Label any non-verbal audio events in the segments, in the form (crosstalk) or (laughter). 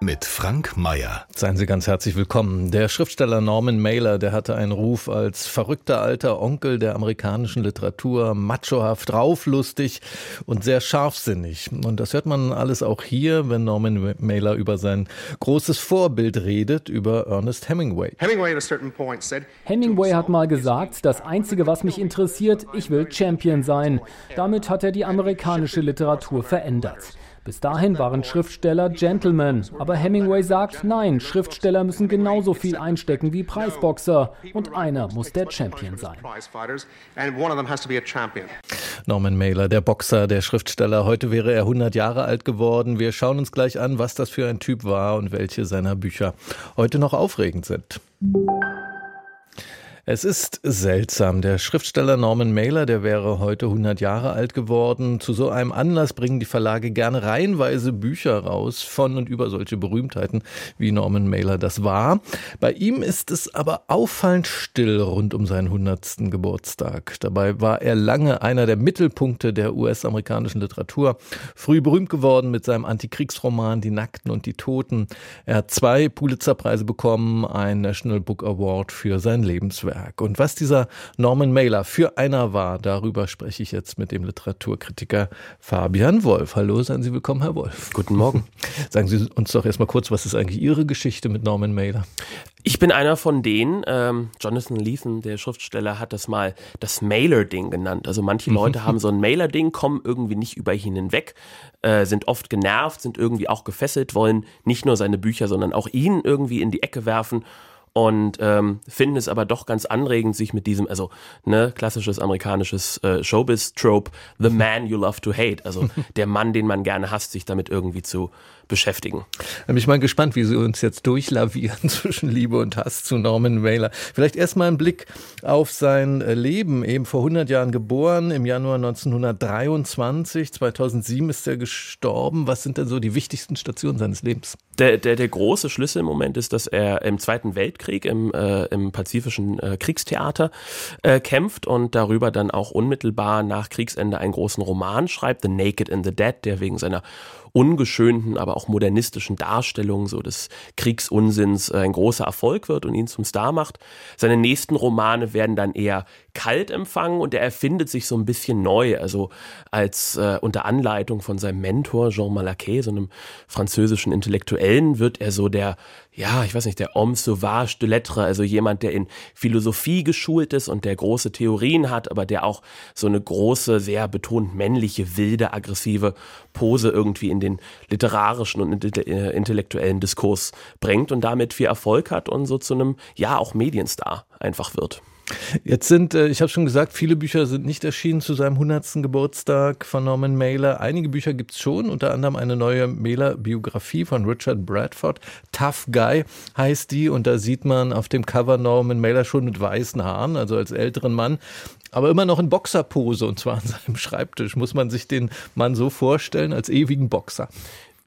mit Frank Mayer. Seien Sie ganz herzlich willkommen. Der Schriftsteller Norman Mailer, der hatte einen Ruf als verrückter alter Onkel der amerikanischen Literatur, machohaft, rauflustig und sehr scharfsinnig. Und das hört man alles auch hier, wenn Norman Mailer über sein großes Vorbild redet, über Ernest Hemingway. Hemingway hat mal gesagt, das Einzige, was mich interessiert, ich will Champion sein. Damit hat er die amerikanische Literatur verändert. Bis dahin waren Schriftsteller Gentlemen, aber Hemingway sagt, nein, Schriftsteller müssen genauso viel einstecken wie Preisboxer und einer muss der Champion sein. Norman Mailer, der Boxer, der Schriftsteller, heute wäre er 100 Jahre alt geworden. Wir schauen uns gleich an, was das für ein Typ war und welche seiner Bücher heute noch aufregend sind. Es ist seltsam. Der Schriftsteller Norman Mailer, der wäre heute 100 Jahre alt geworden. Zu so einem Anlass bringen die Verlage gerne reihenweise Bücher raus von und über solche Berühmtheiten, wie Norman Mailer das war. Bei ihm ist es aber auffallend still rund um seinen 100. Geburtstag. Dabei war er lange einer der Mittelpunkte der US-amerikanischen Literatur. Früh berühmt geworden mit seinem Antikriegsroman Die Nackten und die Toten. Er hat zwei Pulitzerpreise bekommen, einen National Book Award für sein Lebenswerk. Werk. Und was dieser Norman Mailer für einer war, darüber spreche ich jetzt mit dem Literaturkritiker Fabian Wolf. Hallo, seien Sie willkommen, Herr Wolf. Guten Morgen. (laughs) Sagen Sie uns doch erstmal kurz, was ist eigentlich Ihre Geschichte mit Norman Mailer? Ich bin einer von denen, ähm, Jonathan Lethan, der Schriftsteller, hat das mal das Mailer-Ding genannt. Also manche Leute haben so ein Mailer-Ding, kommen irgendwie nicht über ihn hinweg, äh, sind oft genervt, sind irgendwie auch gefesselt, wollen nicht nur seine Bücher, sondern auch ihn irgendwie in die Ecke werfen und ähm, finden es aber doch ganz anregend, sich mit diesem, also ne, klassisches amerikanisches äh, Showbiz-Trope, the man you love to hate, also (laughs) der Mann, den man gerne hasst, sich damit irgendwie zu beschäftigen. Da bin ich mal gespannt, wie Sie uns jetzt durchlavieren (laughs) zwischen Liebe und Hass zu Norman Mailer. Vielleicht erstmal ein Blick auf sein äh, Leben. Eben vor 100 Jahren geboren, im Januar 1923, 2007 ist er gestorben. Was sind denn so die wichtigsten Stationen seines Lebens? Der, der, der große Schlüssel im Moment ist, dass er im Zweiten Weltkrieg im, äh, im pazifischen äh, Kriegstheater äh, kämpft und darüber dann auch unmittelbar nach Kriegsende einen großen Roman schreibt, The Naked and the Dead, der wegen seiner ungeschönten, aber auch modernistischen Darstellung so des Kriegsunsinns äh, ein großer Erfolg wird und ihn zum Star macht. Seine nächsten Romane werden dann eher kalt empfangen und er erfindet sich so ein bisschen neu, also als äh, unter Anleitung von seinem Mentor Jean Malaquet, so einem französischen Intellektuellen, wird er so der ja, ich weiß nicht, der Homme sauvage de lettres, also jemand, der in Philosophie geschult ist und der große Theorien hat, aber der auch so eine große, sehr betont männliche, wilde, aggressive Pose irgendwie in den literarischen und äh, intellektuellen Diskurs bringt und damit viel Erfolg hat und so zu einem, ja, auch Medienstar einfach wird. Jetzt sind, äh, ich habe schon gesagt, viele Bücher sind nicht erschienen zu seinem 100. Geburtstag von Norman Mailer. Einige Bücher gibt's schon, unter anderem eine neue Mailer-Biografie von Richard Bradford. Tough Guy heißt die und da sieht man auf dem Cover Norman Mailer schon mit weißen Haaren, also als älteren Mann aber immer noch in Boxerpose und zwar an seinem Schreibtisch. Muss man sich den Mann so vorstellen als ewigen Boxer?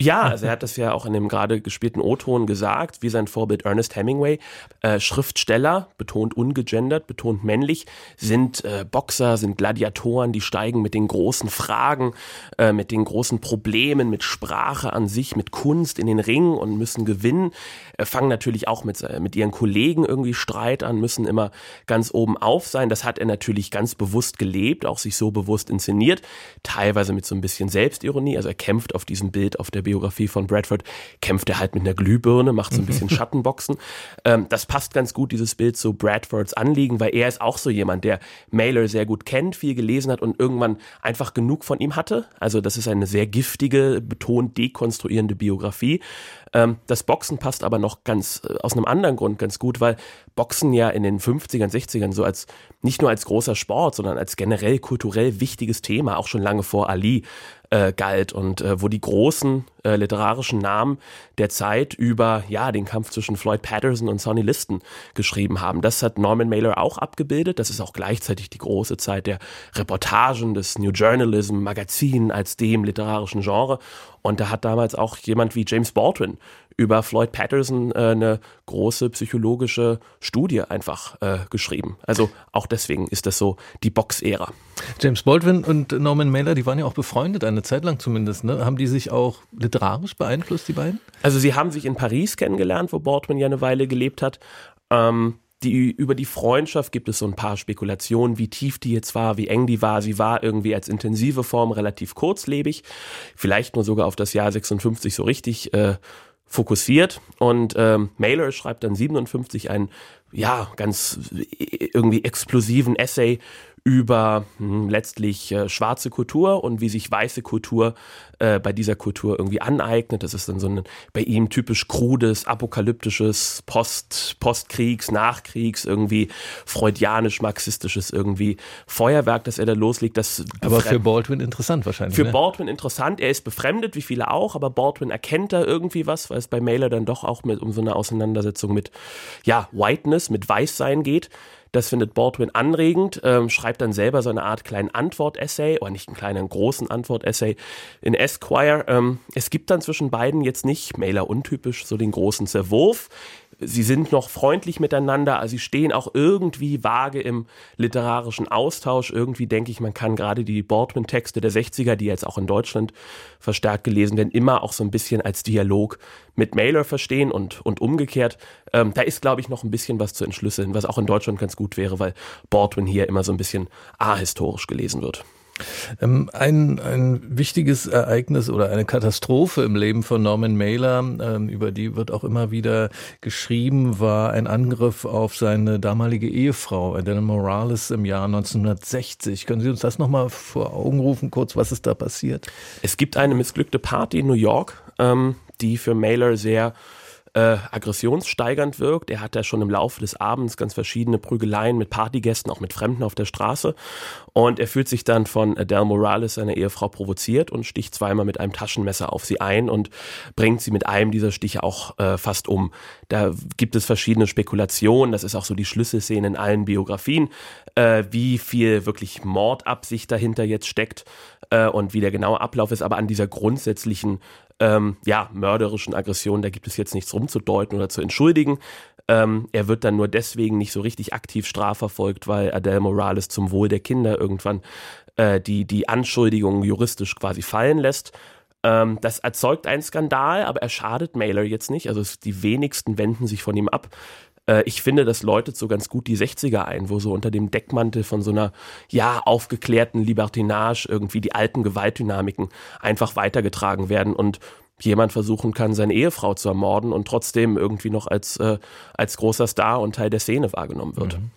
Ja, (laughs) also er hat das ja auch in dem gerade gespielten O-Ton gesagt, wie sein Vorbild Ernest Hemingway. Äh, Schriftsteller, betont ungegendert, betont männlich, sind äh, Boxer, sind Gladiatoren, die steigen mit den großen Fragen, äh, mit den großen Problemen, mit Sprache an sich, mit Kunst in den Ring und müssen gewinnen. Äh, fangen natürlich auch mit, äh, mit ihren Kollegen irgendwie Streit an, müssen immer ganz oben auf sein. Das hat er natürlich ganz bewusst gelebt, auch sich so bewusst inszeniert, teilweise mit so ein bisschen Selbstironie. Also er kämpft auf diesem Bild auf der Biografie von Bradford, kämpft er halt mit einer Glühbirne, macht so ein bisschen (laughs) Schattenboxen. Ähm, das passt ganz gut, dieses Bild zu Bradfords Anliegen, weil er ist auch so jemand, der Mailer sehr gut kennt, viel gelesen hat und irgendwann einfach genug von ihm hatte. Also das ist eine sehr giftige, betont dekonstruierende Biografie. Ähm, das Boxen passt aber noch ganz äh, aus einem anderen Grund ganz gut, weil Boxen ja in den 50ern, 60ern so als nicht nur als großer Sport, sondern als generell kulturell wichtiges Thema, auch schon lange vor Ali, äh, galt und äh, wo die großen äh, literarischen Namen der Zeit über ja den Kampf zwischen Floyd Patterson und Sonny Liston geschrieben haben. Das hat Norman Mailer auch abgebildet. Das ist auch gleichzeitig die große Zeit der Reportagen, des New Journalism, Magazinen als dem literarischen Genre. Und da hat damals auch jemand wie James Baldwin über Floyd Patterson äh, eine große psychologische Studie einfach äh, geschrieben. Also auch deswegen ist das so die Box-Ära. James Baldwin und Norman Mailer, die waren ja auch befreundet, eine Zeit lang zumindest. Ne? Haben die sich auch literarisch beeinflusst, die beiden? Also sie haben sich in Paris kennengelernt, wo Baldwin ja eine Weile gelebt hat. Ähm, die, über die Freundschaft gibt es so ein paar Spekulationen, wie tief die jetzt war, wie eng die war. Sie war irgendwie als intensive Form relativ kurzlebig, vielleicht nur sogar auf das Jahr 56 so richtig äh, fokussiert. Und ähm, Mailer schreibt dann 57 einen, ja, ganz äh, irgendwie explosiven Essay über hm, letztlich äh, schwarze Kultur und wie sich weiße Kultur äh, bei dieser Kultur irgendwie aneignet. Das ist dann so ein bei ihm typisch krudes, apokalyptisches, Post, Postkriegs, Nachkriegs, irgendwie freudianisch-marxistisches irgendwie Feuerwerk, das er da loslegt. Das aber für Baldwin interessant wahrscheinlich. Für ne? Baldwin interessant. Er ist befremdet, wie viele auch, aber Baldwin erkennt da irgendwie was, weil es bei Mailer dann doch auch mit um so eine Auseinandersetzung mit ja, Whiteness, mit Weißsein geht. Das findet Baldwin anregend, ähm, schreibt dann selber so eine Art kleinen Antwort-Essay, oder nicht einen kleinen, großen Antwort-Essay in Esquire. Ähm, es gibt dann zwischen beiden jetzt nicht, Mailer untypisch, so den großen Zerwurf sie sind noch freundlich miteinander, also sie stehen auch irgendwie vage im literarischen Austausch. Irgendwie denke ich, man kann gerade die Baldwin-Texte der 60er, die jetzt auch in Deutschland verstärkt gelesen werden, immer auch so ein bisschen als Dialog mit Mailer verstehen und, und umgekehrt. Ähm, da ist, glaube ich, noch ein bisschen was zu entschlüsseln, was auch in Deutschland ganz gut wäre, weil Baldwin hier immer so ein bisschen ahistorisch gelesen wird. Ähm, ein, ein wichtiges Ereignis oder eine Katastrophe im Leben von Norman Mailer, ähm, über die wird auch immer wieder geschrieben, war ein Angriff auf seine damalige Ehefrau, Adele Morales, im Jahr 1960. Können Sie uns das nochmal vor Augen rufen, kurz, was ist da passiert? Es gibt eine missglückte Party in New York, ähm, die für Mailer sehr äh, aggressionssteigernd wirkt. Er hat ja schon im Laufe des Abends ganz verschiedene Prügeleien mit Partygästen, auch mit Fremden auf der Straße. Und er fühlt sich dann von Adele Morales, seiner Ehefrau, provoziert und sticht zweimal mit einem Taschenmesser auf sie ein und bringt sie mit einem dieser Stiche auch äh, fast um. Da gibt es verschiedene Spekulationen. Das ist auch so die Schlüsselszene in allen Biografien, äh, wie viel wirklich Mordabsicht dahinter jetzt steckt äh, und wie der genaue Ablauf ist. Aber an dieser grundsätzlichen ähm, ja, mörderischen Aggression, da gibt es jetzt nichts rumzudeuten oder zu entschuldigen. Ähm, er wird dann nur deswegen nicht so richtig aktiv strafverfolgt, weil Adele Morales zum Wohl der Kinder irgendwann äh, die, die Anschuldigungen juristisch quasi fallen lässt. Ähm, das erzeugt einen Skandal, aber er schadet Mailer jetzt nicht. Also die wenigsten wenden sich von ihm ab. Äh, ich finde, das läutet so ganz gut die 60er ein, wo so unter dem Deckmantel von so einer, ja, aufgeklärten Libertinage irgendwie die alten Gewaltdynamiken einfach weitergetragen werden und jemand versuchen kann, seine Ehefrau zu ermorden und trotzdem irgendwie noch als, äh, als großer Star und Teil der Szene wahrgenommen wird. Mhm.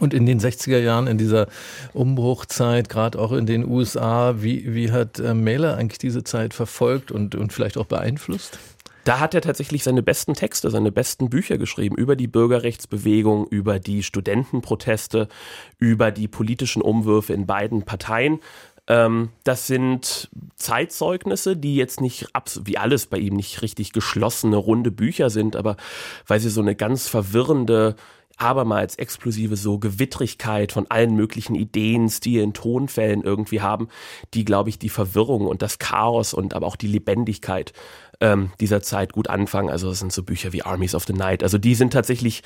Und in den 60er Jahren, in dieser Umbruchzeit, gerade auch in den USA, wie, wie hat äh, Mailer eigentlich diese Zeit verfolgt und, und vielleicht auch beeinflusst? Da hat er tatsächlich seine besten Texte, seine besten Bücher geschrieben über die Bürgerrechtsbewegung, über die Studentenproteste, über die politischen Umwürfe in beiden Parteien. Ähm, das sind Zeitzeugnisse, die jetzt nicht, wie alles bei ihm, nicht richtig geschlossene, runde Bücher sind, aber weil sie so eine ganz verwirrende abermals explosive so Gewittrigkeit von allen möglichen Ideen, Stilen, Tonfällen irgendwie haben, die, glaube ich, die Verwirrung und das Chaos und aber auch die Lebendigkeit ähm, dieser Zeit gut anfangen. Also das sind so Bücher wie Armies of the Night. Also die sind tatsächlich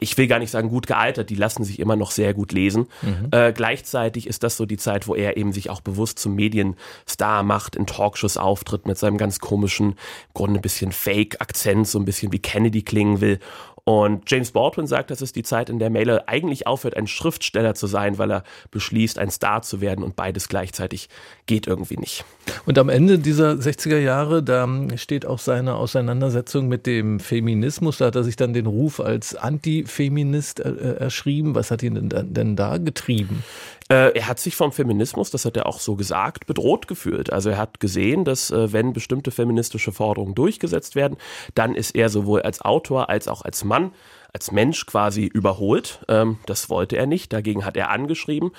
ich will gar nicht sagen gut gealtert, die lassen sich immer noch sehr gut lesen. Mhm. Äh, gleichzeitig ist das so die Zeit, wo er eben sich auch bewusst zum Medienstar macht, in Talkshows auftritt mit seinem ganz komischen, im Grunde ein bisschen Fake-Akzent, so ein bisschen wie Kennedy klingen will und James Baldwin sagt, das ist die Zeit, in der Mailer eigentlich aufhört, ein Schriftsteller zu sein, weil er beschließt, ein Star zu werden und beides gleichzeitig geht irgendwie nicht. Und am Ende dieser 60er Jahre, da steht auch seine Auseinandersetzung mit dem Feminismus. Da hat er sich dann den Ruf als Antifeminist äh, erschrieben. Was hat ihn denn, denn da getrieben? Äh, er hat sich vom Feminismus, das hat er auch so gesagt, bedroht gefühlt. Also er hat gesehen, dass äh, wenn bestimmte feministische Forderungen durchgesetzt werden, dann ist er sowohl als Autor als auch als Mann, als Mensch quasi überholt. Ähm, das wollte er nicht, dagegen hat er angeschrieben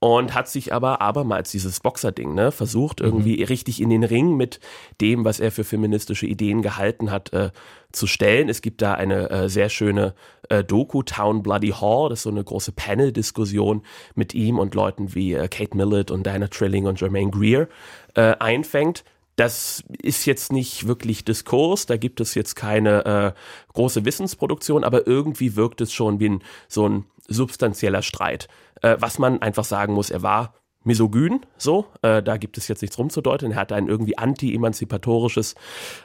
und hat sich aber abermals dieses Boxer-Ding, ne, versucht irgendwie mhm. richtig in den Ring mit dem, was er für feministische Ideen gehalten hat, äh, zu stellen. Es gibt da eine äh, sehr schöne äh, Doku, Town Bloody Hall, das ist so eine große Panel-Diskussion mit ihm und Leuten wie äh, Kate Millett und Diana Trilling und Jermaine Greer äh, einfängt Das ist jetzt nicht wirklich Diskurs, da gibt es jetzt keine äh, große Wissensproduktion, aber irgendwie wirkt es schon wie ein, so ein substanzieller Streit. Äh, was man einfach sagen muss, er war misogyn, so, äh, da gibt es jetzt nichts rumzudeuten. Er hat ein irgendwie anti-emanzipatorisches,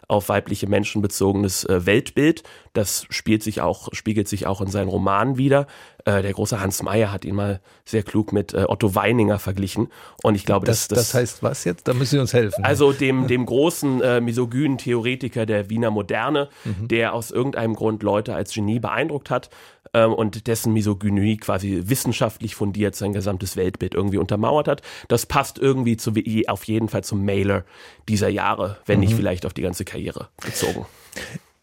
auf weibliche Menschen bezogenes äh, Weltbild. Das spielt sich auch, spiegelt sich auch in seinen Romanen wieder. Äh, der große Hans Meyer hat ihn mal sehr klug mit äh, Otto Weininger verglichen. Und ich glaube, das, das, das, heißt was jetzt? Da müssen Sie uns helfen. Also dem, (laughs) dem großen äh, misogynen Theoretiker der Wiener Moderne, mhm. der aus irgendeinem Grund Leute als Genie beeindruckt hat ähm, und dessen Misogynie quasi wissenschaftlich fundiert sein gesamtes Weltbild irgendwie untermauert hat. Das passt irgendwie zu, auf jeden Fall zum Mailer dieser Jahre, wenn mhm. nicht vielleicht auf die ganze Karriere bezogen.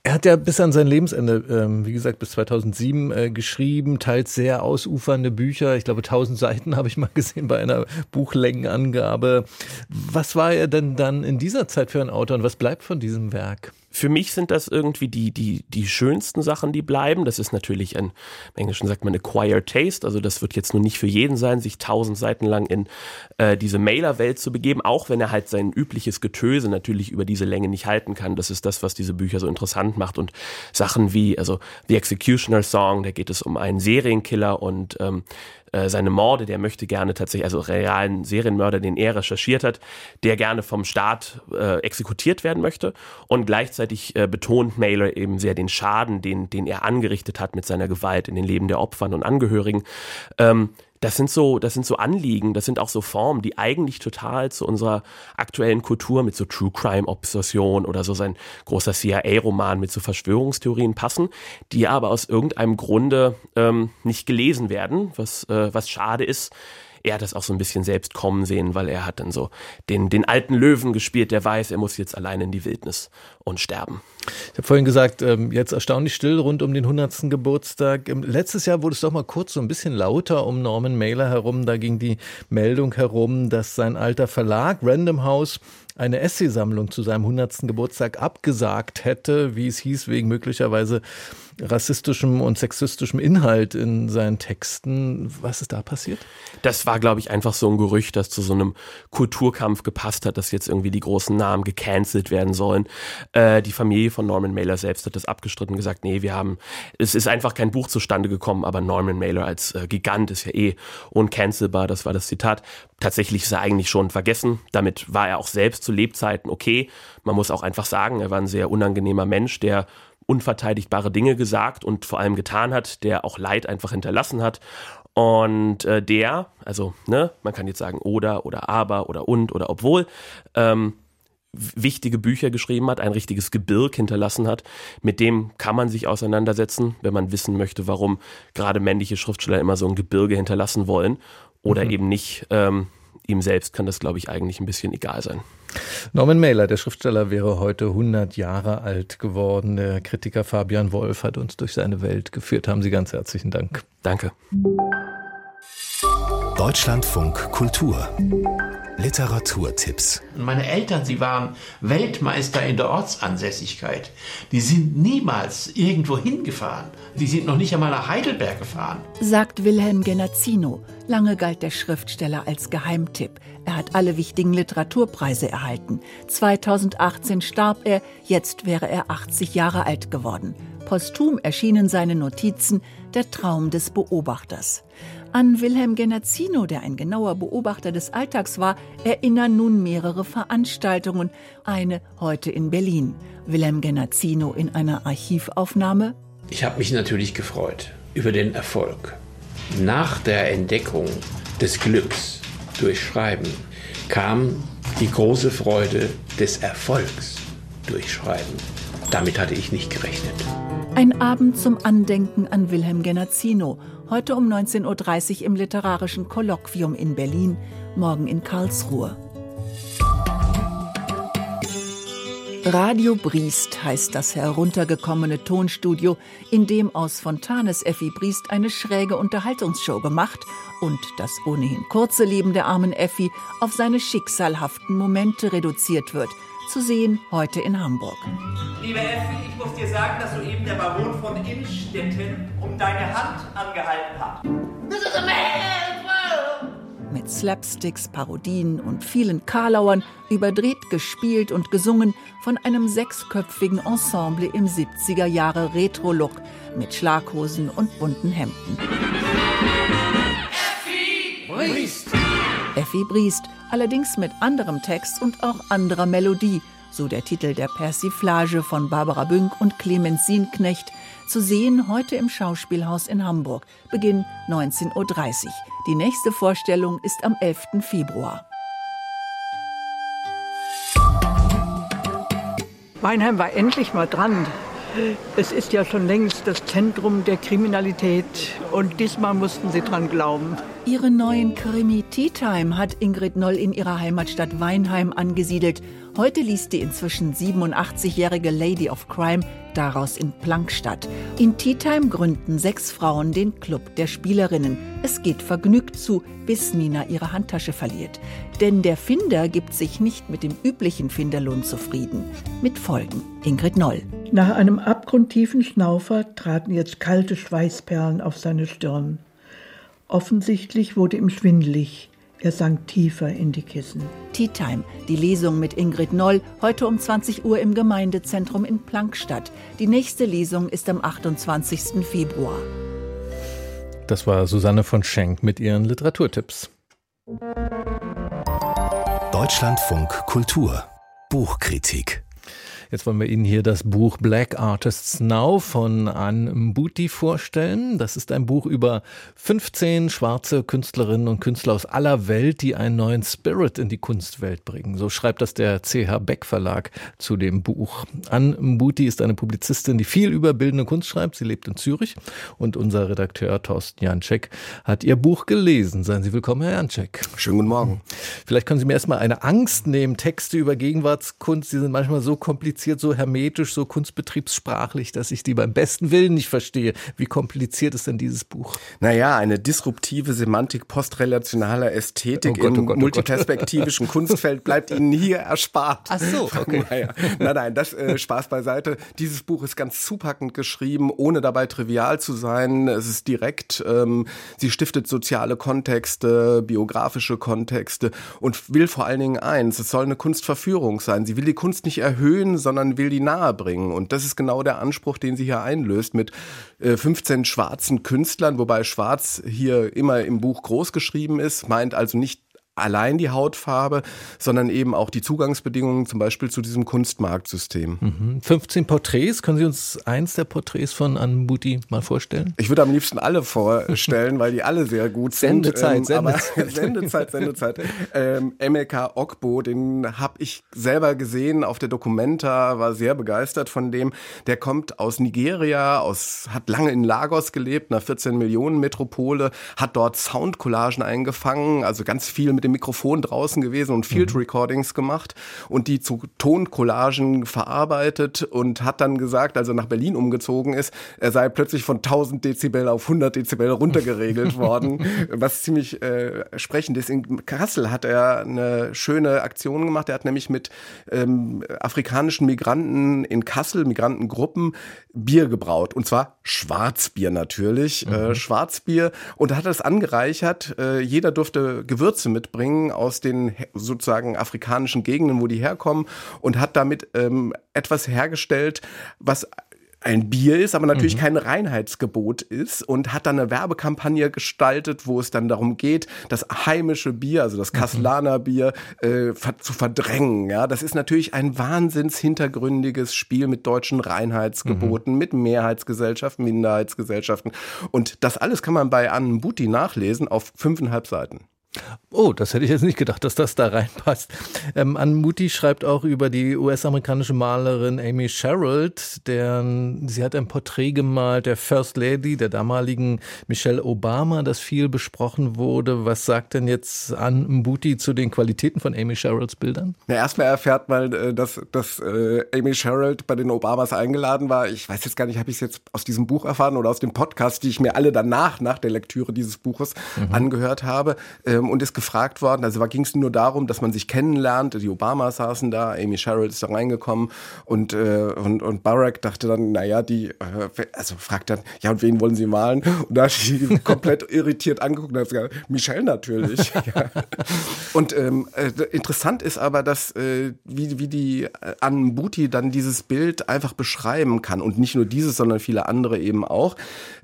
Er hat ja bis an sein Lebensende, ähm, wie gesagt, bis 2007 äh, geschrieben, teils sehr ausufernde Bücher. Ich glaube, 1000 Seiten (laughs) habe ich mal gesehen bei einer Buchlängenangabe. Was war er denn dann in dieser Zeit für ein Autor und was bleibt von diesem Werk? Für mich sind das irgendwie die, die, die schönsten Sachen, die bleiben. Das ist natürlich ein, im Englischen sagt man, acquired taste. Also das wird jetzt nur nicht für jeden sein, sich tausend Seiten lang in äh, diese Mailer-Welt zu begeben, auch wenn er halt sein übliches Getöse natürlich über diese Länge nicht halten kann. Das ist das, was diese Bücher so interessant macht. Und Sachen wie, also The Executioner Song, da geht es um einen Serienkiller und ähm, äh, seine Morde, der möchte gerne tatsächlich, also realen Serienmörder, den er recherchiert hat, der gerne vom Staat äh, exekutiert werden möchte. Und gleichzeitig äh, betont Mailer eben sehr den Schaden, den, den er angerichtet hat mit seiner Gewalt in den Leben der Opfern und Angehörigen. Ähm, das sind so, das sind so Anliegen, das sind auch so Formen, die eigentlich total zu unserer aktuellen Kultur mit so True Crime Obsession oder so sein großer CIA-Roman mit so Verschwörungstheorien passen, die aber aus irgendeinem Grunde ähm, nicht gelesen werden, was, äh, was schade ist er hat das auch so ein bisschen selbst kommen sehen, weil er hat dann so den, den alten Löwen gespielt, der weiß, er muss jetzt allein in die Wildnis und sterben. Ich habe vorhin gesagt, ähm, jetzt erstaunlich still rund um den 100. Geburtstag. Ähm, letztes Jahr wurde es doch mal kurz so ein bisschen lauter um Norman Mailer herum. Da ging die Meldung herum, dass sein alter Verlag Random House eine Essaysammlung zu seinem 100. Geburtstag abgesagt hätte, wie es hieß, wegen möglicherweise rassistischem und sexistischem Inhalt in seinen Texten. Was ist da passiert? Das war, glaube ich, einfach so ein Gerücht, das zu so einem Kulturkampf gepasst hat, dass jetzt irgendwie die großen Namen gecancelt werden sollen. Äh, die Familie von Norman Mailer selbst hat das abgestritten, gesagt, nee, wir haben, es ist einfach kein Buch zustande gekommen, aber Norman Mailer als äh, Gigant ist ja eh uncancelbar, das war das Zitat. Tatsächlich ist er eigentlich schon vergessen. Damit war er auch selbst zu Lebzeiten okay. Man muss auch einfach sagen, er war ein sehr unangenehmer Mensch, der unverteidigbare Dinge gesagt und vor allem getan hat, der auch Leid einfach hinterlassen hat. Und äh, der, also, ne, man kann jetzt sagen oder oder aber oder und oder obwohl, ähm, wichtige Bücher geschrieben hat, ein richtiges Gebirg hinterlassen hat. Mit dem kann man sich auseinandersetzen, wenn man wissen möchte, warum gerade männliche Schriftsteller immer so ein Gebirge hinterlassen wollen oder mhm. eben nicht. Ähm, ihm selbst kann das, glaube ich, eigentlich ein bisschen egal sein. Norman Mailer, der Schriftsteller, wäre heute 100 Jahre alt geworden. Der Kritiker Fabian Wolf hat uns durch seine Welt geführt. Haben Sie ganz herzlichen Dank. Danke. Deutschlandfunk Kultur Literaturtipps. Meine Eltern, sie waren Weltmeister in der Ortsansässigkeit. Die sind niemals irgendwo hingefahren. Die sind noch nicht einmal nach Heidelberg gefahren. Sagt Wilhelm Genazzino. Lange galt der Schriftsteller als Geheimtipp. Er hat alle wichtigen Literaturpreise erhalten. 2018 starb er, jetzt wäre er 80 Jahre alt geworden. Posthum erschienen seine Notizen Der Traum des Beobachters. An Wilhelm Genazzino, der ein genauer Beobachter des Alltags war, erinnern nun mehrere Veranstaltungen. Eine heute in Berlin. Wilhelm Genazzino in einer Archivaufnahme. Ich habe mich natürlich gefreut über den Erfolg. Nach der Entdeckung des Glücks durch Schreiben kam die große Freude des Erfolgs durch Schreiben. Damit hatte ich nicht gerechnet. Ein Abend zum Andenken an Wilhelm Genazzino Heute um 19.30 Uhr im Literarischen Kolloquium in Berlin, morgen in Karlsruhe. Radio Briest heißt das heruntergekommene Tonstudio, in dem aus Fontanes Effi Briest eine schräge Unterhaltungsshow gemacht und das ohnehin kurze Leben der armen Effi auf seine schicksalhaften Momente reduziert wird – zu sehen heute in Hamburg. Liebe Effi, ich muss dir sagen, dass soeben der Baron von Innstetten um deine Hand angehalten hat. This is a man's world. Mit Slapsticks, Parodien und vielen Karlauern, überdreht gespielt und gesungen von einem sechsköpfigen Ensemble im 70er Jahre Retro-Look mit Schlaghosen und bunten Hemden. Effi Effi Briest, allerdings mit anderem Text und auch anderer Melodie, so der Titel der Persiflage von Barbara Bünk und Clemens Sienknecht, zu sehen heute im Schauspielhaus in Hamburg, Beginn 19.30 Uhr. Die nächste Vorstellung ist am 11. Februar. Weinheim war endlich mal dran. Es ist ja schon längst das Zentrum der Kriminalität und diesmal mussten sie dran glauben. Ihren neuen Krimi Tea Time hat Ingrid Noll in ihrer Heimatstadt Weinheim angesiedelt. Heute liest die inzwischen 87-jährige Lady of Crime daraus in Plankstadt. In Tea Time gründen sechs Frauen den Club der Spielerinnen. Es geht vergnügt zu, bis Nina ihre Handtasche verliert. Denn der Finder gibt sich nicht mit dem üblichen Finderlohn zufrieden. Mit Folgen. Ingrid Noll. Nach einem abgrundtiefen Schnaufer traten jetzt kalte Schweißperlen auf seine Stirn. Offensichtlich wurde ihm schwindelig. Er sank tiefer in die Kissen. Tea Time, die Lesung mit Ingrid Noll, heute um 20 Uhr im Gemeindezentrum in Plankstadt. Die nächste Lesung ist am 28. Februar. Das war Susanne von Schenk mit ihren Literaturtipps. Deutschlandfunk Kultur Buchkritik Jetzt wollen wir Ihnen hier das Buch Black Artists Now von Anne Mbuti vorstellen. Das ist ein Buch über 15 schwarze Künstlerinnen und Künstler aus aller Welt, die einen neuen Spirit in die Kunstwelt bringen. So schreibt das der CH Beck Verlag zu dem Buch. Anne Mbuti ist eine Publizistin, die viel über bildende Kunst schreibt. Sie lebt in Zürich und unser Redakteur Thorsten Janczek hat ihr Buch gelesen. Seien Sie willkommen, Herr Janczek. Schönen guten Morgen. Vielleicht können Sie mir erstmal eine Angst nehmen. Texte über Gegenwartskunst, die sind manchmal so kompliziert kompliziert, so hermetisch, so kunstbetriebssprachlich, dass ich die beim besten Willen nicht verstehe. Wie kompliziert ist denn dieses Buch? Naja, eine disruptive Semantik postrelationaler Ästhetik oh Gott, oh Gott, im oh multiperspektivischen Kunstfeld bleibt Ihnen hier erspart. Ach so, okay. Naja, nein, nein, das äh, Spaß beiseite. Dieses Buch ist ganz zupackend geschrieben, ohne dabei trivial zu sein. Es ist direkt, ähm, sie stiftet soziale Kontexte, biografische Kontexte und will vor allen Dingen eins, es soll eine Kunstverführung sein. Sie will die Kunst nicht erhöhen, sondern sondern will die nahe bringen. Und das ist genau der Anspruch, den sie hier einlöst mit 15 äh, schwarzen Künstlern, wobei schwarz hier immer im Buch groß geschrieben ist, meint also nicht allein die Hautfarbe, sondern eben auch die Zugangsbedingungen zum Beispiel zu diesem Kunstmarktsystem. Mhm. 15 Porträts, können Sie uns eins der Porträts von Anbuti mal vorstellen? Ich würde am liebsten alle vorstellen, weil die alle sehr gut sind. Sendezeit, ähm, Sendezeit. (laughs) Sendezeit, Sendezeit. Ähm, Emeka Okbo, den habe ich selber gesehen auf der Documenta, war sehr begeistert von dem. Der kommt aus Nigeria, aus, hat lange in Lagos gelebt, einer 14 Millionen Metropole, hat dort Soundcollagen eingefangen, also ganz viel mit mit dem Mikrofon draußen gewesen und Field mhm. Recordings gemacht und die zu Toncollagen verarbeitet und hat dann gesagt, als er nach Berlin umgezogen ist, er sei plötzlich von 1000 Dezibel auf 100 Dezibel runtergeregelt (laughs) worden, was ziemlich äh, sprechend ist. In Kassel hat er eine schöne Aktion gemacht. Er hat nämlich mit ähm, afrikanischen Migranten in Kassel, Migrantengruppen, Bier gebraut. Und zwar Schwarzbier natürlich. Äh, mhm. Äh, Schwarzbier. Und er hat das angereichert. Äh, jeder durfte Gewürze mit mitbringen aus den sozusagen afrikanischen Gegenden, wo die herkommen und hat damit ähm, etwas hergestellt, was ein Bier ist, aber natürlich mhm. kein Reinheitsgebot ist und hat dann eine Werbekampagne gestaltet, wo es dann darum geht, das heimische Bier, also das mhm. Kasselaner Bier, äh, zu verdrängen. Ja, das ist natürlich ein wahnsinns hintergründiges Spiel mit deutschen Reinheitsgeboten, mhm. mit Mehrheitsgesellschaften, Minderheitsgesellschaften und das alles kann man bei Anne Buti nachlesen auf fünfeinhalb Seiten. Oh, das hätte ich jetzt nicht gedacht, dass das da reinpasst. Ähm, Anmuti schreibt auch über die US-amerikanische Malerin Amy Sherald, deren, sie hat ein Porträt gemalt der First Lady, der damaligen Michelle Obama, das viel besprochen wurde. Was sagt denn jetzt Anmuti zu den Qualitäten von Amy Sheralds Bildern? Na, erstmal erfährt man, äh, dass, dass äh, Amy Sherald bei den Obamas eingeladen war. Ich weiß jetzt gar nicht, habe ich es jetzt aus diesem Buch erfahren oder aus dem Podcast, die ich mir alle danach, nach der Lektüre dieses Buches mhm. angehört habe. Äh, ähm, und ist gefragt worden, also ging es nur darum, dass man sich kennenlernt, die Obamas saßen da, Amy Sherrill ist da reingekommen und, äh, und, und Barack dachte dann, naja, die, äh, also fragt dann, ja und wen wollen Sie malen? Und da hat sie (laughs) komplett irritiert angeguckt und hat gesagt, Michelle natürlich. (laughs) ja. Und ähm, äh, interessant ist aber, dass äh, wie, wie die äh, Booty dann dieses Bild einfach beschreiben kann und nicht nur dieses, sondern viele andere eben auch.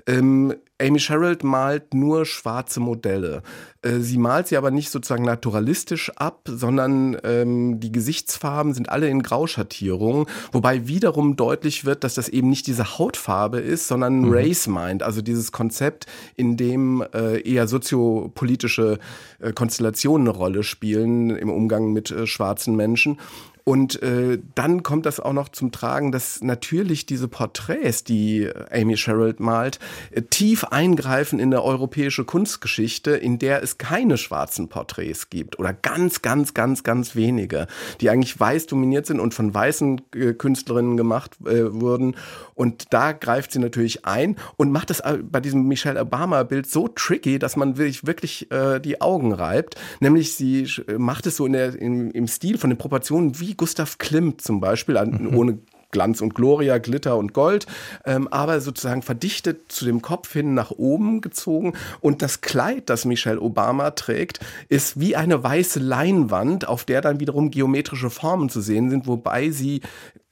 Ähm, Amy Sherrill malt nur schwarze Modelle. Äh, sie malt sie aber nicht sozusagen naturalistisch ab, sondern ähm, die Gesichtsfarben sind alle in Grauschattierung, wobei wiederum deutlich wird, dass das eben nicht diese Hautfarbe ist, sondern mhm. Race Mind, also dieses Konzept, in dem äh, eher soziopolitische äh, Konstellationen eine Rolle spielen im Umgang mit äh, schwarzen Menschen. Und äh, dann kommt das auch noch zum Tragen, dass natürlich diese Porträts, die Amy Sherrill malt, äh, tief eingreifen in eine europäische Kunstgeschichte, in der es keine schwarzen Porträts gibt oder ganz, ganz, ganz, ganz wenige, die eigentlich weiß dominiert sind und von weißen äh, Künstlerinnen gemacht äh, wurden. Und da greift sie natürlich ein und macht es bei diesem Michelle Obama-Bild so tricky, dass man wirklich, wirklich äh, die Augen reibt. Nämlich sie macht es so in der, in, im Stil von den Proportionen wie Gustav Klimt zum Beispiel, mhm. ohne Glanz und Gloria, Glitter und Gold, ähm, aber sozusagen verdichtet zu dem Kopf hin nach oben gezogen. Und das Kleid, das Michelle Obama trägt, ist wie eine weiße Leinwand, auf der dann wiederum geometrische Formen zu sehen sind, wobei sie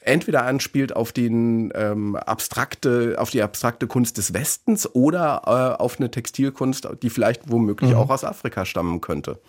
entweder anspielt auf den ähm, abstrakte, auf die abstrakte Kunst des Westens oder äh, auf eine Textilkunst, die vielleicht womöglich mhm. auch aus Afrika stammen könnte.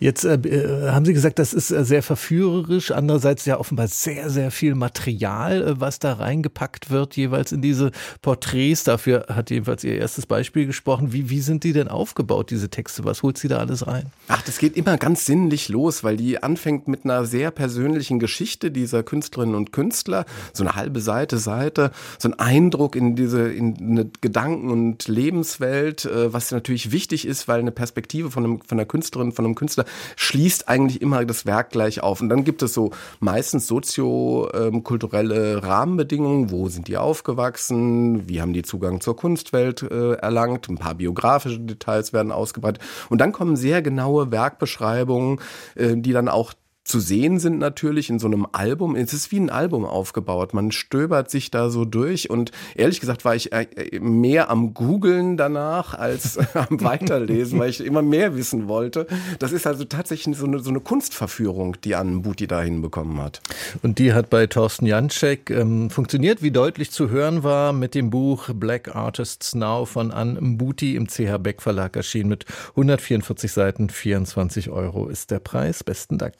Jetzt äh, äh haben Sie gesagt, das ist äh, sehr verführerisch. Andererseits ja offenbar sehr, sehr viel Material, äh, was da reingepackt wird, jeweils in diese Porträts. Dafür hat jedenfalls Ihr erstes Beispiel gesprochen. Wie, wie sind die denn aufgebaut, diese Texte? Was holt sie da alles rein? Ach, das geht immer ganz sinnlich los, weil die anfängt mit einer sehr persönlichen Geschichte dieser Künstlerinnen und Künstler Künstler, so eine halbe Seite, Seite, so ein Eindruck in diese in eine Gedanken- und Lebenswelt, äh, was natürlich wichtig ist, weil eine Perspektive von, einem, von einer Künstlerin, von einem Künstler schließt eigentlich immer das Werk gleich auf. Und dann gibt es so meistens sozio-kulturelle Rahmenbedingungen, wo sind die aufgewachsen, wie haben die Zugang zur Kunstwelt äh, erlangt, ein paar biografische Details werden ausgebreitet. Und dann kommen sehr genaue Werkbeschreibungen, äh, die dann auch zu sehen sind natürlich in so einem Album. Es ist wie ein Album aufgebaut. Man stöbert sich da so durch und ehrlich gesagt war ich äh, mehr am Googeln danach als (laughs) am Weiterlesen, weil ich immer mehr wissen wollte. Das ist also tatsächlich so eine, so eine Kunstverführung, die Anne Buti da hinbekommen hat. Und die hat bei Thorsten Janczek ähm, funktioniert, wie deutlich zu hören war, mit dem Buch Black Artists Now von Anne Buti im CH Beck Verlag erschienen mit 144 Seiten, 24 Euro ist der Preis. Besten Dank.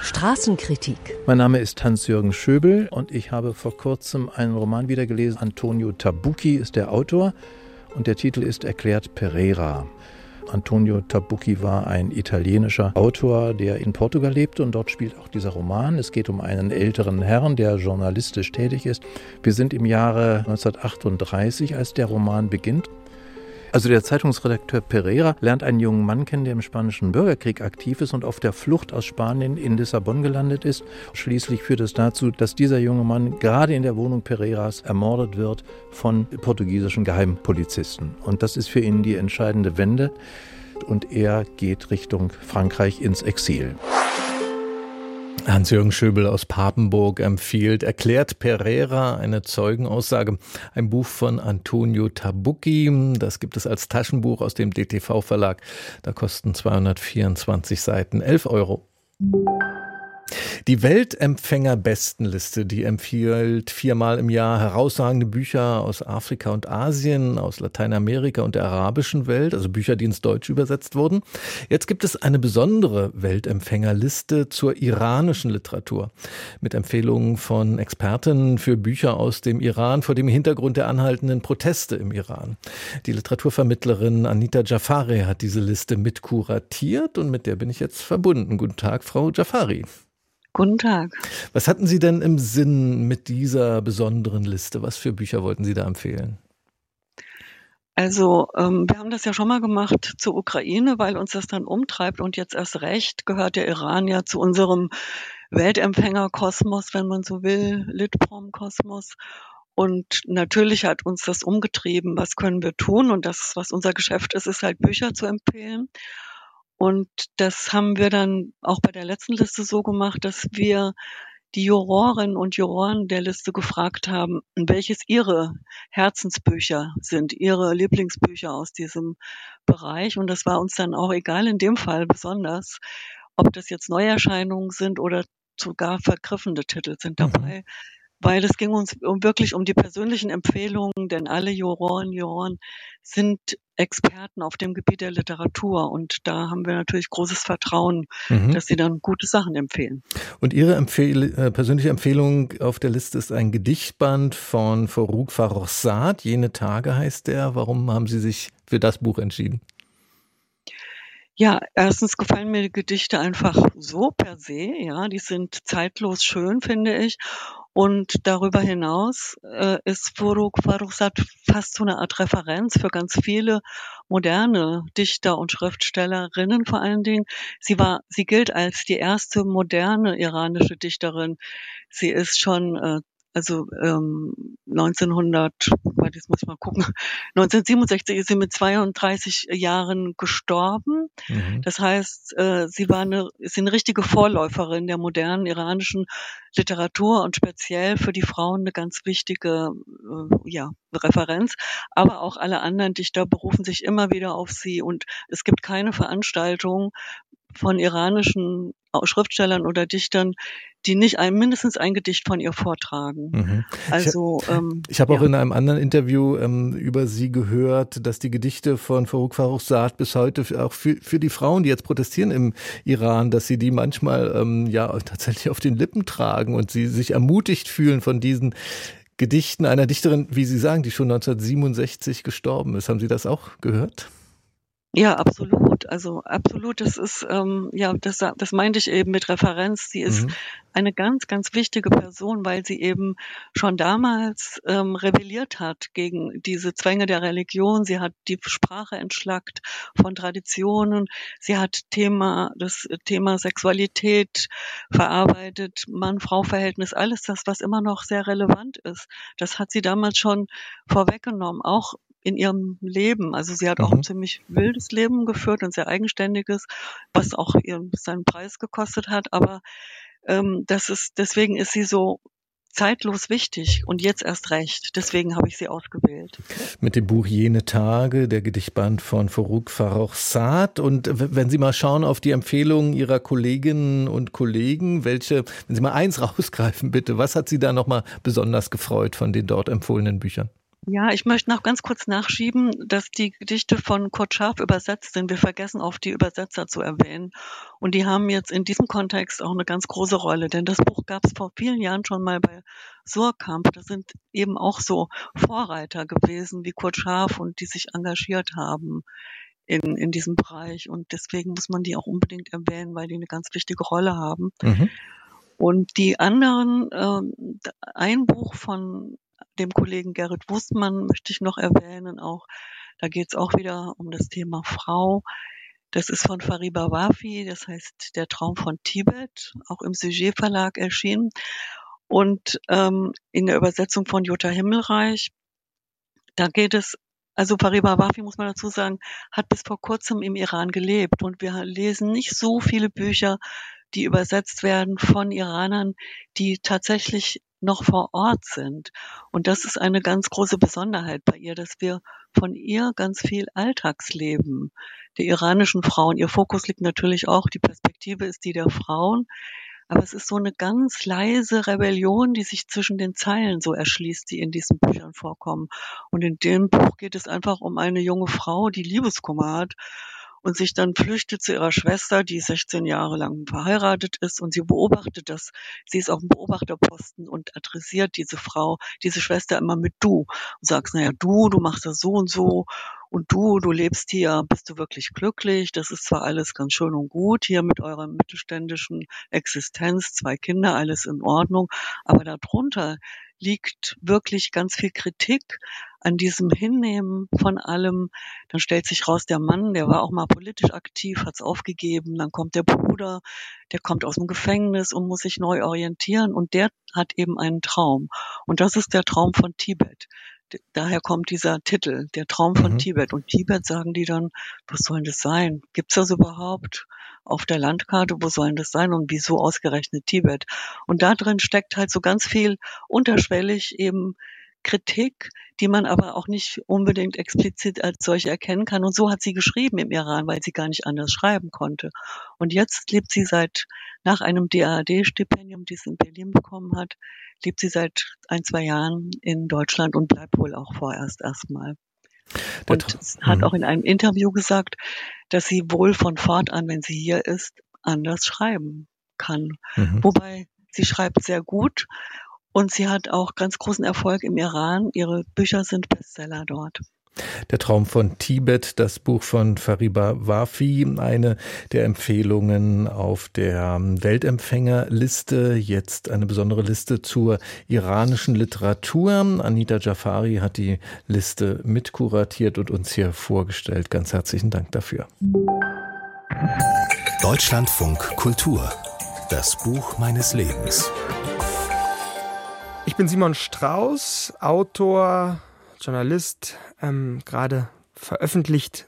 Straßenkritik. Mein Name ist Hans-Jürgen Schöbel und ich habe vor kurzem einen Roman wieder gelesen. Antonio Tabucchi ist der Autor und der Titel ist Erklärt Pereira. Antonio Tabucchi war ein italienischer Autor, der in Portugal lebte und dort spielt auch dieser Roman. Es geht um einen älteren Herrn, der journalistisch tätig ist. Wir sind im Jahre 1938, als der Roman beginnt. Also der Zeitungsredakteur Pereira lernt einen jungen Mann kennen, der im Spanischen Bürgerkrieg aktiv ist und auf der Flucht aus Spanien in Lissabon gelandet ist. Schließlich führt es dazu, dass dieser junge Mann gerade in der Wohnung Pereiras ermordet wird von portugiesischen Geheimpolizisten. Und das ist für ihn die entscheidende Wende. Und er geht Richtung Frankreich ins Exil. Hans-Jürgen Schöbel aus Papenburg empfiehlt, erklärt Pereira eine Zeugenaussage, ein Buch von Antonio Tabucchi. Das gibt es als Taschenbuch aus dem DTV Verlag. Da kosten 224 Seiten 11 Euro. Die Weltempfänger-Bestenliste, die empfiehlt viermal im Jahr herausragende Bücher aus Afrika und Asien, aus Lateinamerika und der arabischen Welt, also Bücher, die ins Deutsch übersetzt wurden. Jetzt gibt es eine besondere Weltempfängerliste zur iranischen Literatur mit Empfehlungen von Experten für Bücher aus dem Iran vor dem Hintergrund der anhaltenden Proteste im Iran. Die Literaturvermittlerin Anita Jafari hat diese Liste mit kuratiert und mit der bin ich jetzt verbunden. Guten Tag, Frau Jafari. Guten Tag. Was hatten Sie denn im Sinn mit dieser besonderen Liste? Was für Bücher wollten Sie da empfehlen? Also ähm, wir haben das ja schon mal gemacht zur Ukraine, weil uns das dann umtreibt und jetzt erst recht gehört der Iran ja zu unserem Weltempfängerkosmos, wenn man so will, Litprom-Kosmos. Und natürlich hat uns das umgetrieben, was können wir tun? Und das, was unser Geschäft ist, ist halt Bücher zu empfehlen. Und das haben wir dann auch bei der letzten Liste so gemacht, dass wir die Jurorinnen und Juroren der Liste gefragt haben, welches ihre Herzensbücher sind, ihre Lieblingsbücher aus diesem Bereich. Und das war uns dann auch egal in dem Fall besonders, ob das jetzt Neuerscheinungen sind oder sogar vergriffene Titel sind mhm. dabei. Mhm weil es ging uns wirklich um die persönlichen Empfehlungen, denn alle Juroren, Juroren sind Experten auf dem Gebiet der Literatur und da haben wir natürlich großes Vertrauen, mhm. dass sie dann gute Sachen empfehlen. Und Ihre Empfehl äh, persönliche Empfehlung auf der Liste ist ein Gedichtband von Farouk Farrokhzad, Jene Tage heißt der. Warum haben Sie sich für das Buch entschieden? Ja, erstens gefallen mir die Gedichte einfach so per se, ja, die sind zeitlos schön, finde ich. Und darüber hinaus äh, ist Furuk Farrokhzad fast so eine Art Referenz für ganz viele moderne Dichter und Schriftstellerinnen vor allen Dingen. Sie war, sie gilt als die erste moderne iranische Dichterin. Sie ist schon äh, also ähm, 1900, warte, jetzt muss ich mal gucken, (laughs) 1967 ist sie mit 32 Jahren gestorben. Mhm. Das heißt, äh, sie war eine, ist eine richtige Vorläuferin der modernen iranischen Literatur und speziell für die Frauen eine ganz wichtige äh, ja, Referenz. Aber auch alle anderen Dichter berufen sich immer wieder auf sie und es gibt keine Veranstaltung von iranischen Schriftstellern oder Dichtern, die nicht ein, mindestens ein Gedicht von ihr vortragen. Mhm. Also ich, ähm, ich habe ja. auch in einem anderen Interview ähm, über sie gehört, dass die Gedichte von Farouk Farrokhzad bis heute auch für, für die Frauen, die jetzt protestieren im Iran, dass sie die manchmal ähm, ja (laughs) tatsächlich auf den Lippen tragen und sie sich ermutigt fühlen von diesen Gedichten einer Dichterin, wie Sie sagen, die schon 1967 gestorben ist. Haben Sie das auch gehört? Ja, absolut. Also absolut, das ist, ähm, ja, das, das meinte ich eben mit Referenz. Sie ist mhm. eine ganz, ganz wichtige Person, weil sie eben schon damals ähm, rebelliert hat gegen diese Zwänge der Religion. Sie hat die Sprache entschlackt von Traditionen. Sie hat Thema, das Thema Sexualität verarbeitet, Mann-Frau-Verhältnis, alles das, was immer noch sehr relevant ist. Das hat sie damals schon vorweggenommen. Auch in ihrem Leben. Also sie hat mhm. auch ein ziemlich wildes Leben geführt und sehr eigenständiges, was auch ihren seinen Preis gekostet hat. Aber ähm, das ist deswegen ist sie so zeitlos wichtig und jetzt erst recht. Deswegen habe ich sie ausgewählt. Mit dem Buch Jene Tage, der Gedichtband von Farouk Farrochsad. Und wenn Sie mal schauen auf die Empfehlungen Ihrer Kolleginnen und Kollegen, welche, wenn Sie mal eins (laughs) rausgreifen, bitte, was hat Sie da nochmal besonders gefreut von den dort empfohlenen Büchern? Ja, ich möchte noch ganz kurz nachschieben, dass die Gedichte von Kurt Scharf übersetzt sind. Wir vergessen oft die Übersetzer zu erwähnen. Und die haben jetzt in diesem Kontext auch eine ganz große Rolle, denn das Buch gab es vor vielen Jahren schon mal bei Surkamp. Das sind eben auch so Vorreiter gewesen wie Kurt Scharf und die sich engagiert haben in, in diesem Bereich. Und deswegen muss man die auch unbedingt erwähnen, weil die eine ganz wichtige Rolle haben. Mhm. Und die anderen, äh, ein Buch von dem Kollegen Gerrit Wustmann möchte ich noch erwähnen. Auch da geht es auch wieder um das Thema Frau. Das ist von Fariba Wafi, das heißt Der Traum von Tibet, auch im Sujet Verlag erschienen. Und ähm, in der Übersetzung von Jutta Himmelreich, da geht es, also Fariba Wafi, muss man dazu sagen, hat bis vor kurzem im Iran gelebt. Und wir lesen nicht so viele Bücher, die übersetzt werden von Iranern, die tatsächlich noch vor Ort sind. Und das ist eine ganz große Besonderheit bei ihr, dass wir von ihr ganz viel Alltagsleben der iranischen Frauen, ihr Fokus liegt natürlich auch, die Perspektive ist die der Frauen, aber es ist so eine ganz leise Rebellion, die sich zwischen den Zeilen so erschließt, die in diesen Büchern vorkommen. Und in dem Buch geht es einfach um eine junge Frau, die Liebeskummer hat und sich dann flüchtet zu ihrer Schwester, die 16 Jahre lang verheiratet ist und sie beobachtet das. Sie ist auf dem Beobachterposten und adressiert diese Frau, diese Schwester immer mit du und sagst, naja, du, du machst das so und so und du, du lebst hier, bist du wirklich glücklich? Das ist zwar alles ganz schön und gut hier mit eurer mittelständischen Existenz, zwei Kinder, alles in Ordnung, aber darunter liegt wirklich ganz viel Kritik an diesem Hinnehmen von allem. Dann stellt sich raus, der Mann, der war auch mal politisch aktiv, hat es aufgegeben. Dann kommt der Bruder, der kommt aus dem Gefängnis und muss sich neu orientieren. Und der hat eben einen Traum. Und das ist der Traum von Tibet. Daher kommt dieser Titel, der Traum von mhm. Tibet. Und Tibet sagen die dann, was soll das sein? Gibt's das überhaupt? auf der Landkarte, wo soll das sein und wieso ausgerechnet Tibet? Und da drin steckt halt so ganz viel unterschwellig eben Kritik, die man aber auch nicht unbedingt explizit als solche erkennen kann. Und so hat sie geschrieben im Iran, weil sie gar nicht anders schreiben konnte. Und jetzt lebt sie seit, nach einem DAAD-Stipendium, das sie in Berlin bekommen hat, lebt sie seit ein, zwei Jahren in Deutschland und bleibt wohl auch vorerst erstmal. Und hat mhm. auch in einem Interview gesagt, dass sie wohl von fortan, wenn sie hier ist, anders schreiben kann. Mhm. Wobei sie schreibt sehr gut und sie hat auch ganz großen Erfolg im Iran. Ihre Bücher sind Bestseller dort. Der Traum von Tibet, das Buch von Fariba Wafi, eine der Empfehlungen auf der Weltempfängerliste. Jetzt eine besondere Liste zur iranischen Literatur. Anita Jafari hat die Liste mitkuratiert und uns hier vorgestellt. Ganz herzlichen Dank dafür. Deutschlandfunk Kultur. Das Buch meines Lebens. Ich bin Simon Strauß, Autor, Journalist, ähm, gerade veröffentlicht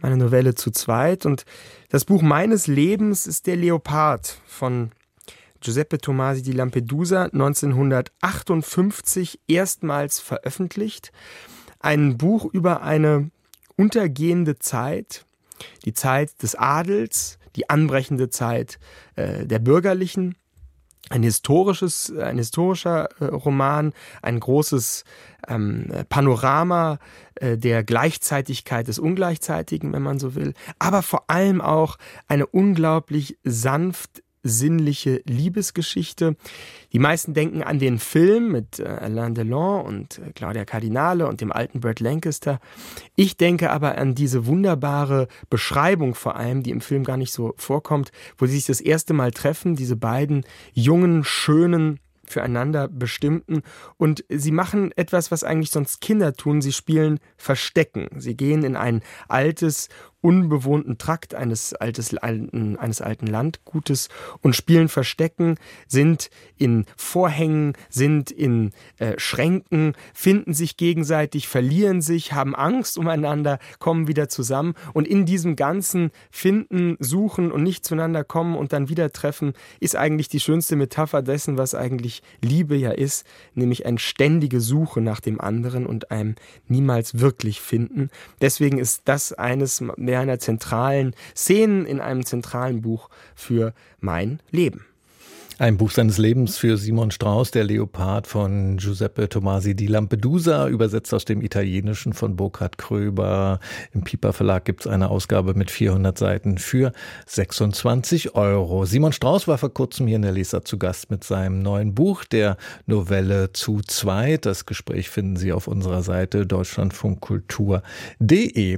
meine Novelle zu zweit. Und das Buch meines Lebens ist Der Leopard von Giuseppe Tomasi di Lampedusa 1958 erstmals veröffentlicht. Ein Buch über eine untergehende Zeit, die Zeit des Adels, die anbrechende Zeit äh, der Bürgerlichen ein historisches, ein historischer äh, Roman, ein großes ähm, Panorama äh, der Gleichzeitigkeit des Ungleichzeitigen, wenn man so will, aber vor allem auch eine unglaublich sanft sinnliche Liebesgeschichte. Die meisten denken an den Film mit äh, Alain Delon und äh, Claudia Cardinale und dem alten Burt Lancaster. Ich denke aber an diese wunderbare Beschreibung vor allem, die im Film gar nicht so vorkommt, wo sie sich das erste Mal treffen, diese beiden jungen, schönen, füreinander bestimmten. Und sie machen etwas, was eigentlich sonst Kinder tun. Sie spielen Verstecken. Sie gehen in ein altes, unbewohnten Trakt eines, altes, alten, eines alten Landgutes und spielen Verstecken, sind in Vorhängen, sind in äh, Schränken, finden sich gegenseitig, verlieren sich, haben Angst umeinander, kommen wieder zusammen und in diesem ganzen Finden, Suchen und nicht zueinander kommen und dann wieder treffen, ist eigentlich die schönste Metapher dessen, was eigentlich Liebe ja ist, nämlich eine ständige Suche nach dem anderen und einem niemals wirklich finden. Deswegen ist das eines wäre einer zentralen Szenen in einem zentralen Buch für mein Leben. Ein Buch seines Lebens für Simon Strauß, der Leopard von Giuseppe Tomasi di Lampedusa, übersetzt aus dem Italienischen von Burkhard Kröber. Im Piper Verlag gibt es eine Ausgabe mit 400 Seiten für 26 Euro. Simon Strauß war vor kurzem hier in der Leser zu Gast mit seinem neuen Buch, der Novelle zu zweit. Das Gespräch finden Sie auf unserer Seite deutschlandfunkkultur.de.